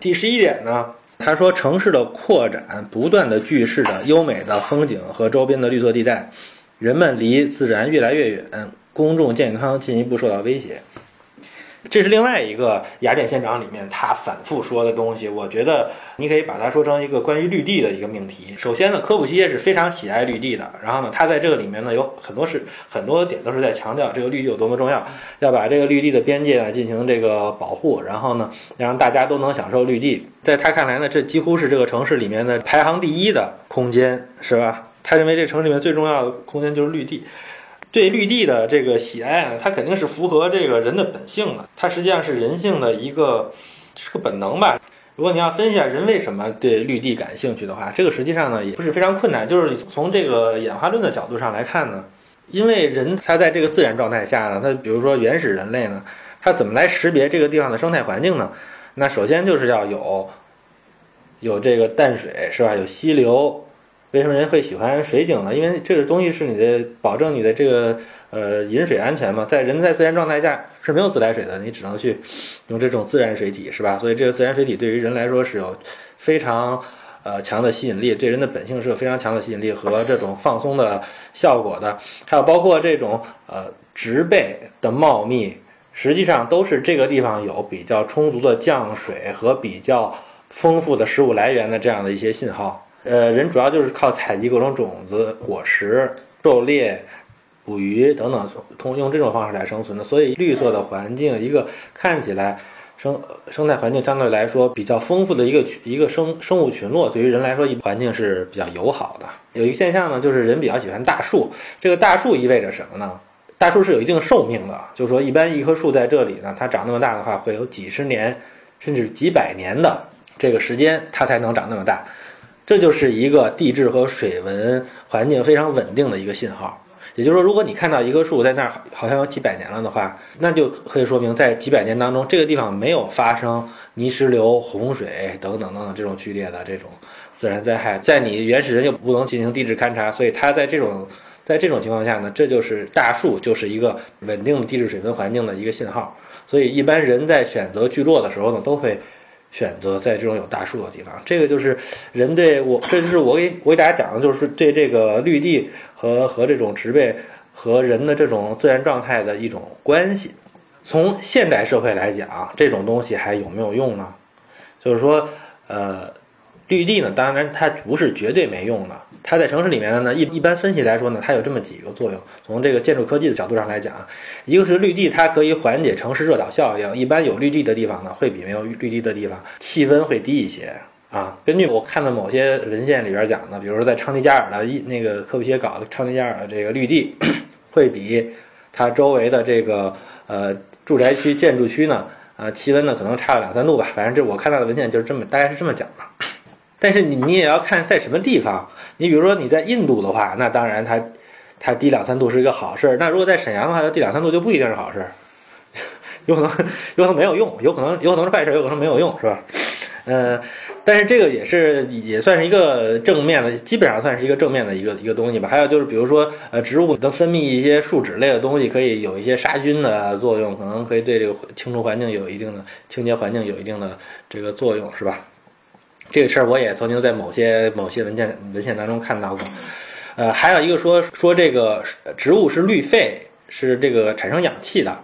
第十一点呢，他说城市的扩展不断的聚视着优美的风景和周边的绿色地带，人们离自然越来越远，公众健康进一步受到威胁。这是另外一个雅典县长里面他反复说的东西，我觉得你可以把它说成一个关于绿地的一个命题。首先呢，科普西耶是非常喜爱绿地的，然后呢，他在这个里面呢有很多是很多点都是在强调这个绿地有多么重要，要把这个绿地的边界呢进行这个保护，然后呢让大家都能享受绿地。在他看来呢，这几乎是这个城市里面的排行第一的空间，是吧？他认为这城市里面最重要的空间就是绿地。对绿地的这个喜爱呢，它肯定是符合这个人的本性的，它实际上是人性的一个是个本能吧。如果你要分析下人为什么对绿地感兴趣的话，这个实际上呢也不是非常困难。就是从这个演化论的角度上来看呢，因为人他在这个自然状态下呢，他比如说原始人类呢，他怎么来识别这个地方的生态环境呢？那首先就是要有有这个淡水是吧？有溪流。为什么人会喜欢水井呢？因为这个东西是你的保证你的这个呃饮水安全嘛。在人在自然状态下是没有自来水的，你只能去用这种自然水体，是吧？所以这个自然水体对于人来说是有非常呃强的吸引力，对人的本性是有非常强的吸引力和这种放松的效果的。还有包括这种呃植被的茂密，实际上都是这个地方有比较充足的降水和比较丰富的食物来源的这样的一些信号。呃，人主要就是靠采集各种种子、果实、狩猎、捕鱼等等，通用这种方式来生存的。所以，绿色的环境，一个看起来生生态环境相对来说比较丰富的一个一个生生物群落，对于人来说，环境是比较友好的。有一个现象呢，就是人比较喜欢大树。这个大树意味着什么呢？大树是有一定寿命的，就是说，一般一棵树在这里呢，它长那么大的话，会有几十年甚至几百年的这个时间，它才能长那么大。这就是一个地质和水文环境非常稳定的一个信号。也就是说，如果你看到一棵树在那儿好像有几百年了的话，那就可以说明在几百年当中，这个地方没有发生泥石流、洪水等等等等这种剧烈的这种自然灾害。在你原始人又不能进行地质勘察，所以它在这种在这种情况下呢，这就是大树就是一个稳定的地质水文环境的一个信号。所以一般人在选择聚落的时候呢，都会。选择在这种有大树的地方，这个就是人对我，这就是我给我给大家讲的，就是对这个绿地和和这种植被和人的这种自然状态的一种关系。从现代社会来讲，这种东西还有没有用呢？就是说，呃。绿地呢，当然它不是绝对没用的。它在城市里面呢，一一般分析来说呢，它有这么几个作用。从这个建筑科技的角度上来讲，一个是绿地，它可以缓解城市热岛效应。一般有绿地的地方呢，会比没有绿地的地方气温会低一些啊。根据我看的某些文献里边讲呢，比如说在昌迪加尔的一那个科布西耶搞的昌迪加尔的这个绿地，会比它周围的这个呃住宅区建筑区呢，呃气温呢可能差了两三度吧。反正这我看到的文献就是这么，大概是这么讲的。但是你你也要看在什么地方，你比如说你在印度的话，那当然它它低两三度是一个好事儿。那如果在沈阳的话，它低两三度就不一定是好事儿，有可能有可能没有用，有可能有可能是坏事，有可能没有用，是吧？呃，但是这个也是也算是一个正面的，基本上算是一个正面的一个一个东西吧。还有就是比如说呃，植物能分泌一些树脂类的东西，可以有一些杀菌的作用，可能可以对这个清除环境有一定的清洁环境有一定的这个作用，是吧？这个事儿我也曾经在某些某些文件文献当中看到过，呃，还有一个说说这个植物是绿肺，是这个产生氧气的，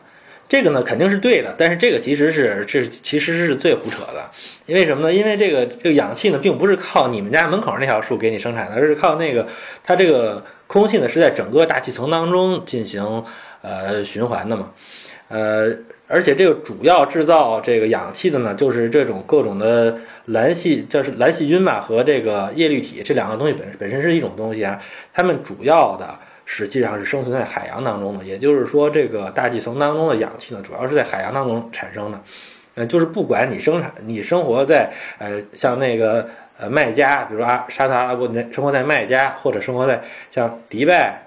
这个呢肯定是对的，但是这个其实是这其实是最胡扯的，因为什么呢？因为这个这个氧气呢并不是靠你们家门口那条树给你生产的，而是靠那个它这个空气呢是在整个大气层当中进行呃循环的嘛，呃。而且这个主要制造这个氧气的呢，就是这种各种的蓝细，就是蓝细菌吧，和这个叶绿体这两个东西本本身是一种东西啊。它们主要的实际上是生存在海洋当中的，也就是说，这个大气层当中的氧气呢，主要是在海洋当中产生的。呃，就是不管你生产，你生活在呃像那个呃麦加，比如阿沙特阿拉伯，生活在麦加，或者生活在像迪拜。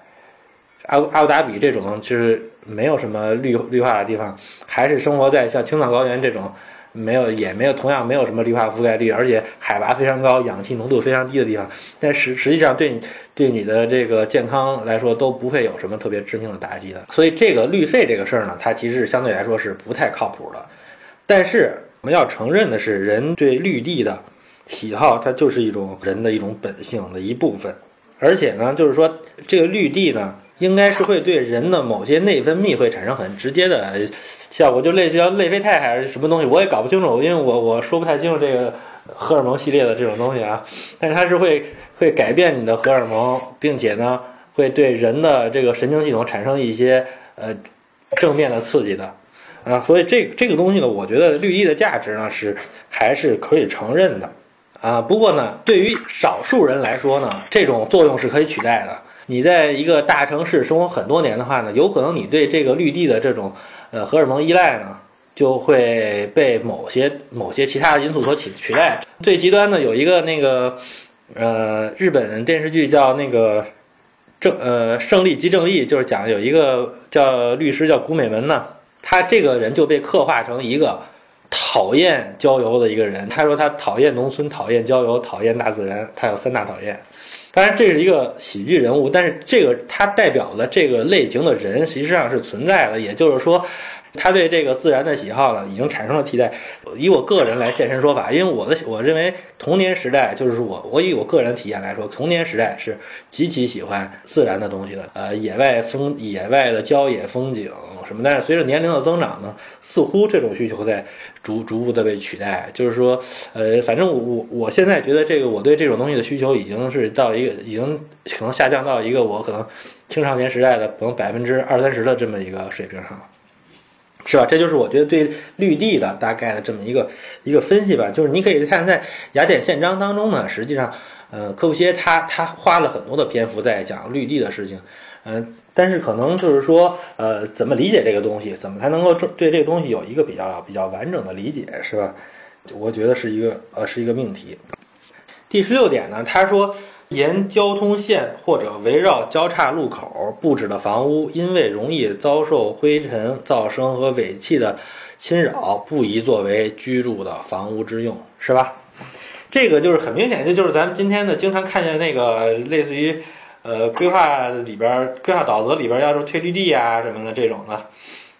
阿阿布达比这种就是没有什么绿绿化的地方，还是生活在像青藏高原这种没有也没有同样没有什么绿化覆盖率，而且海拔非常高、氧气浓度非常低的地方。但实实际上对你对你的这个健康来说都不会有什么特别致命的打击的。所以这个绿肺这个事儿呢，它其实是相对来说是不太靠谱的。但是我们要承认的是，人对绿地的喜好，它就是一种人的一种本性的一部分。而且呢，就是说这个绿地呢，应该是会对人的某些内分泌会产生很直接的效果，就类似于内啡肽还是什么东西，我也搞不清楚，因为我我说不太清楚这个荷尔蒙系列的这种东西啊。但是它是会会改变你的荷尔蒙，并且呢，会对人的这个神经系统产生一些呃正面的刺激的。啊，所以这这个东西呢，我觉得绿意的价值呢是还是可以承认的，啊，不过呢，对于少数人来说呢，这种作用是可以取代的。你在一个大城市生活很多年的话呢，有可能你对这个绿地的这种呃荷尔蒙依赖呢，就会被某些某些其他的因素所取取代。最极端的有一个那个呃日本电视剧叫那个正呃胜利即正义，就是讲有一个叫律师叫古美门呢。他这个人就被刻画成一个讨厌郊游的一个人。他说他讨厌农村，讨厌郊游，讨厌大自然。他有三大讨厌。当然，这是一个喜剧人物，但是这个他代表的这个类型的人实际上是存在的。也就是说。他对这个自然的喜好呢，已经产生了替代。以我个人来现身说法，因为我的我认为童年时代就是我，我以我个人体验来说，童年时代是极其喜欢自然的东西的。呃，野外风、野外的郊野风景什么。但是随着年龄的增长呢，似乎这种需求在逐逐步的被取代。就是说，呃，反正我我现在觉得这个我对这种东西的需求已经是到一个已经可能下降到一个我可能青少年时代的可能百分之二三十的这么一个水平上了。是吧？这就是我觉得对绿地的大概的这么一个一个分析吧。就是你可以看在《雅典宪章》当中呢，实际上，呃，科布西耶他他花了很多的篇幅在讲绿地的事情，嗯，但是可能就是说，呃，怎么理解这个东西，怎么才能够对这个东西有一个比较比较完整的理解，是吧？我觉得是一个呃是一个命题。第十六点呢，他说。沿交通线或者围绕交叉路口布置的房屋，因为容易遭受灰尘、噪声和尾气的侵扰，不宜作为居住的房屋之用，是吧？这个就是很明显，这就是咱们今天的经常看见那个类似于，呃，规划里边、规划导则里边要求退绿地啊什么的这种的，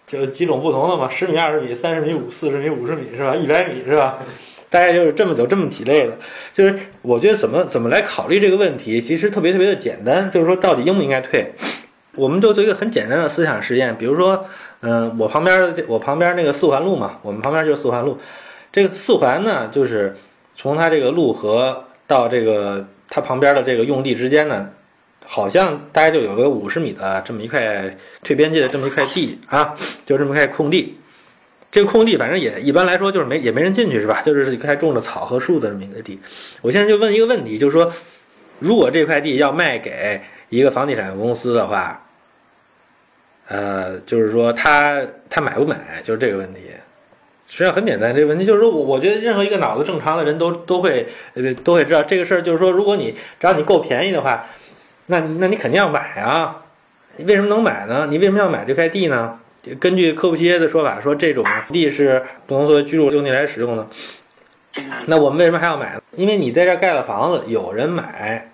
就几种不同的嘛，十米、二十米、三十米、五四十米、五十米，是吧？一百米，是吧？大概就是这么有这么几类的，就是我觉得怎么怎么来考虑这个问题，其实特别特别的简单，就是说到底应不应该退，我们就做一个很简单的思想实验，比如说，嗯，我旁边我旁边那个四环路嘛，我们旁边就是四环路，这个四环呢，就是从它这个路和到这个它旁边的这个用地之间呢，好像大概就有个五十米的这么一块退边界的这么一块地啊，就这么一块空地。这个空地反正也一般来说就是没也没人进去是吧？就是一块种着草和树的这么一个地。我现在就问一个问题，就是说，如果这块地要卖给一个房地产公司的话，呃，就是说他他买不买？就是这个问题。实际上很简单，这个问题就是说我我觉得任何一个脑子正常的人都都会呃都会知道这个事儿，就是说如果你只要你够便宜的话，那那你肯定要买啊。你为什么能买呢？你为什么要买这块地呢？根据科布西耶的说法，说这种地是不能作为居住用地来使用的。那我们为什么还要买呢？因为你在这盖了房子，有人买，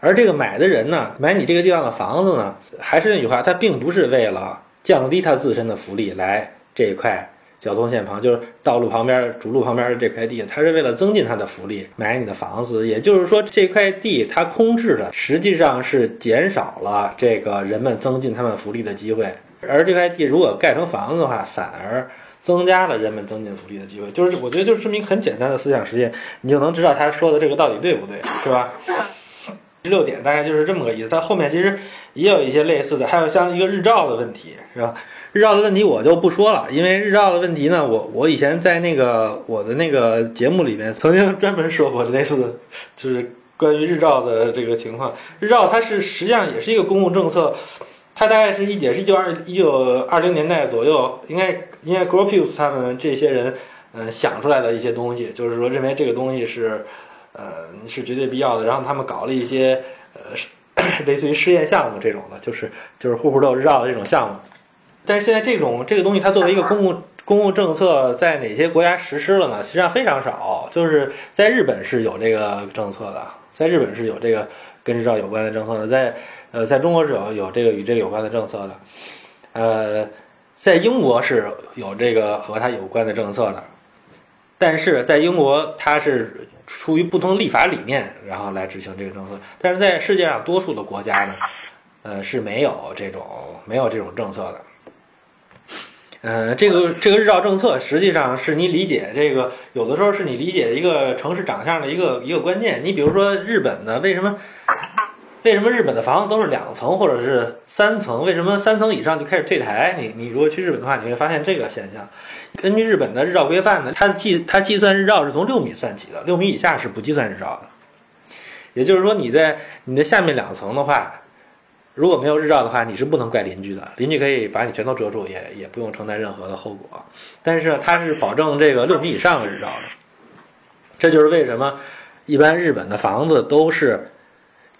而这个买的人呢，买你这个地方的房子呢，还是那句话，他并不是为了降低他自身的福利来这一块交通线旁，就是道路旁边、主路旁边的这块地，他是为了增进他的福利买你的房子。也就是说，这块地它空置的，实际上是减少了这个人们增进他们福利的机会。而这块地如果盖成房子的话，反而增加了人们增进福利的机会。就是我觉得就是这么一个很简单的思想实验，你就能知道他说的这个到底对不对，是吧？十六点大概就是这么个意思。它后面其实也有一些类似的，还有像一个日照的问题，是吧？日照的问题我就不说了，因为日照的问题呢，我我以前在那个我的那个节目里面曾经 专门说过类似的，就是关于日照的这个情况。日照它是实际上也是一个公共政策。它大概是一也是一九二一九二零年代左右，应该应该 g r o p u s 他们这些人，嗯，想出来的一些东西，就是说认为这个东西是，呃，是绝对必要的。然后他们搞了一些，呃，类似于试验项目这种的，就是就是户户都有日照的这种项目。但是现在这种这个东西，它作为一个公共公共政策，在哪些国家实施了呢？实际上非常少。就是在日本是有这个政策的，在日本是有这个跟日照有关的政策的，在。呃，在中国是有有这个与这个有关的政策的，呃，在英国是有这个和它有关的政策的，但是在英国它是出于不同立法理念，然后来执行这个政策。但是在世界上多数的国家呢，呃是没有这种没有这种政策的。呃，这个这个日照政策实际上是你理解这个有的时候是你理解一个城市长相的一个一个关键。你比如说日本呢为什么为什么日本的房子都是两层或者是三层？为什么三层以上就开始退台？你你如果去日本的话，你会发现这个现象。根据日本的日照规范呢，它计它计算日照是从六米算起的，六米以下是不计算日照的。也就是说，你在你的下面两层的话。如果没有日照的话，你是不能怪邻居的，邻居可以把你全都遮住，也也不用承担任何的后果。但是它是保证这个六米以上的日照的，这就是为什么一般日本的房子都是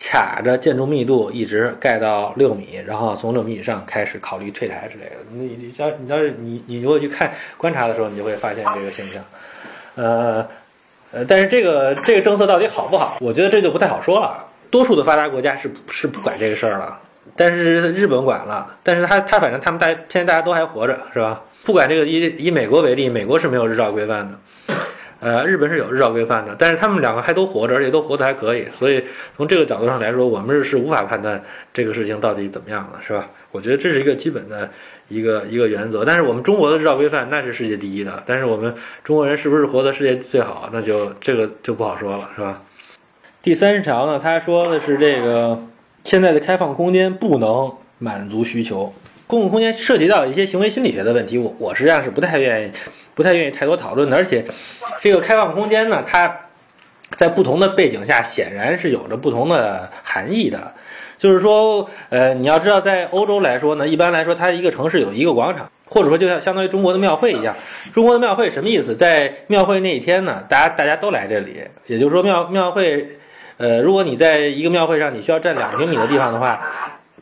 卡着建筑密度一直盖到六米，然后从六米以上开始考虑退台之类的。你你要你要是你你如果去看观察的时候，你就会发现这个现象。呃呃，但是这个这个政策到底好不好？我觉得这就不太好说了。多数的发达国家是是不管这个事儿了。但是日本管了，但是他他反正他们大现在大家都还活着，是吧？不管这个以以美国为例，美国是没有日照规范的，呃，日本是有日照规范的，但是他们两个还都活着，而且都活得还可以，所以从这个角度上来说，我们是是无法判断这个事情到底怎么样的，是吧？我觉得这是一个基本的一个一个原则。但是我们中国的日照规范那是世界第一的，但是我们中国人是不是活得世界最好，那就这个就不好说了，是吧？第三十条呢，他说的是这个。现在的开放空间不能满足需求，公共空间涉及到一些行为心理学的问题，我我实际上是不太愿意，不太愿意太多讨论的。而且，这个开放空间呢，它在不同的背景下显然是有着不同的含义的。就是说，呃，你要知道，在欧洲来说呢，一般来说，它一个城市有一个广场，或者说就像相当于中国的庙会一样。中国的庙会什么意思？在庙会那一天呢，大家大家都来这里，也就是说庙庙会。呃，如果你在一个庙会上，你需要占两平米的地方的话，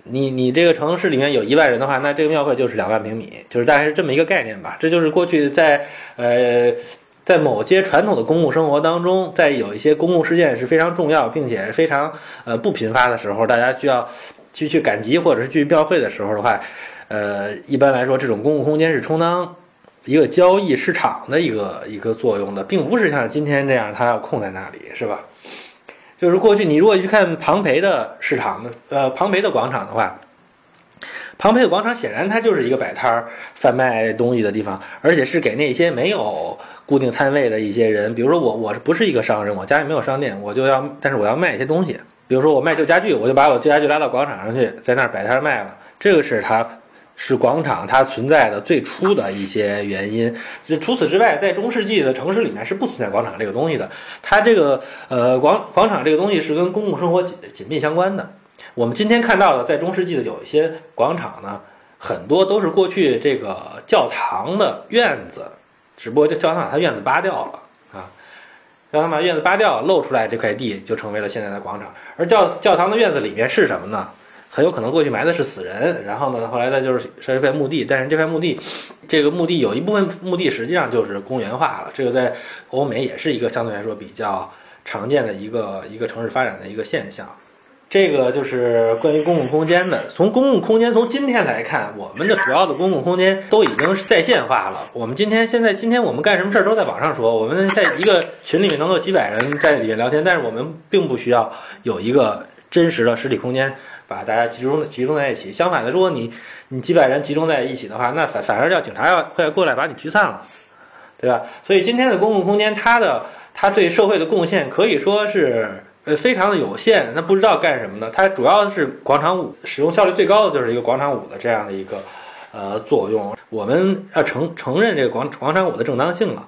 你你这个城市里面有一万人的话，那这个庙会就是两万平米，就是大概是这么一个概念吧。这就是过去在呃在某些传统的公共生活当中，在有一些公共事件是非常重要并且非常呃不频发的时候，大家需要去去赶集或者是去庙会的时候的话，呃，一般来说这种公共空间是充当一个交易市场的一个一个作用的，并不是像今天这样它要空在那里，是吧？就是过去，你如果去看庞培的市场的，呃，庞培的广场的话，庞培的广场显然它就是一个摆摊儿贩卖东西的地方，而且是给那些没有固定摊位的一些人。比如说我，我是不是一个商人？我家里没有商店，我就要，但是我要卖一些东西。比如说我卖旧家具，我就把我旧家具拉到广场上去，在那儿摆摊卖了。这个是他。是广场它存在的最初的一些原因。就除此之外，在中世纪的城市里面是不存在广场这个东西的。它这个呃广广场这个东西是跟公共生活紧紧密相关的。我们今天看到的在中世纪的有一些广场呢，很多都是过去这个教堂的院子，只不过这教堂把它院子扒掉了啊，教堂把院子扒掉，露出来这块地就成为了现在的广场。而教教堂的院子里面是什么呢？很有可能过去埋的是死人，然后呢，后来再就是设一块墓地，但是这块墓地，这个墓地有一部分墓地实际上就是公园化了，这个在欧美也是一个相对来说比较常见的一个一个城市发展的一个现象。这个就是关于公共空间的。从公共空间从今天来看，我们的主要的公共空间都已经是在线化了。我们今天现在今天我们干什么事儿都在网上说，我们在一个群里面能够几百人在里面聊天，但是我们并不需要有一个真实的实体空间。把大家集中集中在一起。相反的，如果你你几百人集中在一起的话，那反反而要警察要会过来把你驱散了，对吧？所以今天的公共空间，它的它对社会的贡献可以说是呃非常的有限。那不知道干什么呢？它主要是广场舞使用效率最高的就是一个广场舞的这样的一个呃作用。我们要承承认这个广广场舞的正当性了。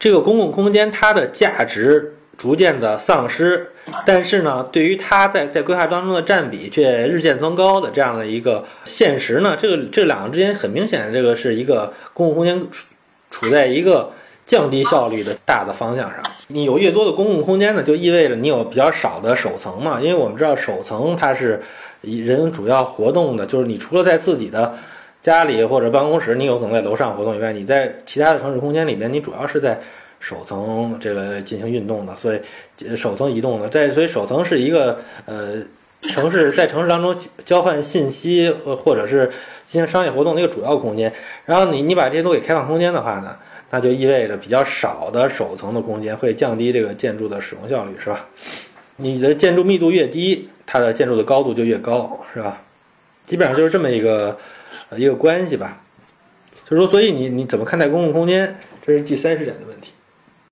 这个公共空间它的价值。逐渐的丧失，但是呢，对于它在在规划当中的占比却日渐增高的这样的一个现实呢，这个这两个之间很明显，这个是一个公共空间处处在一个降低效率的大的方向上。你有越多的公共空间呢，就意味着你有比较少的首层嘛，因为我们知道首层它是以人主要活动的，就是你除了在自己的家里或者办公室，你有可能在楼上活动以外，你在其他的城市空间里面，你主要是在。首层这个进行运动的，所以首层移动的，在所以首层是一个呃城市在城市当中交换信息或或者是进行商业活动的一个主要空间。然后你你把这些都给开放空间的话呢，那就意味着比较少的首层的空间会降低这个建筑的使用效率，是吧？你的建筑密度越低，它的建筑的高度就越高，是吧？基本上就是这么一个一个关系吧。就是说，所以你你怎么看待公共空间？这是第三十点的问题。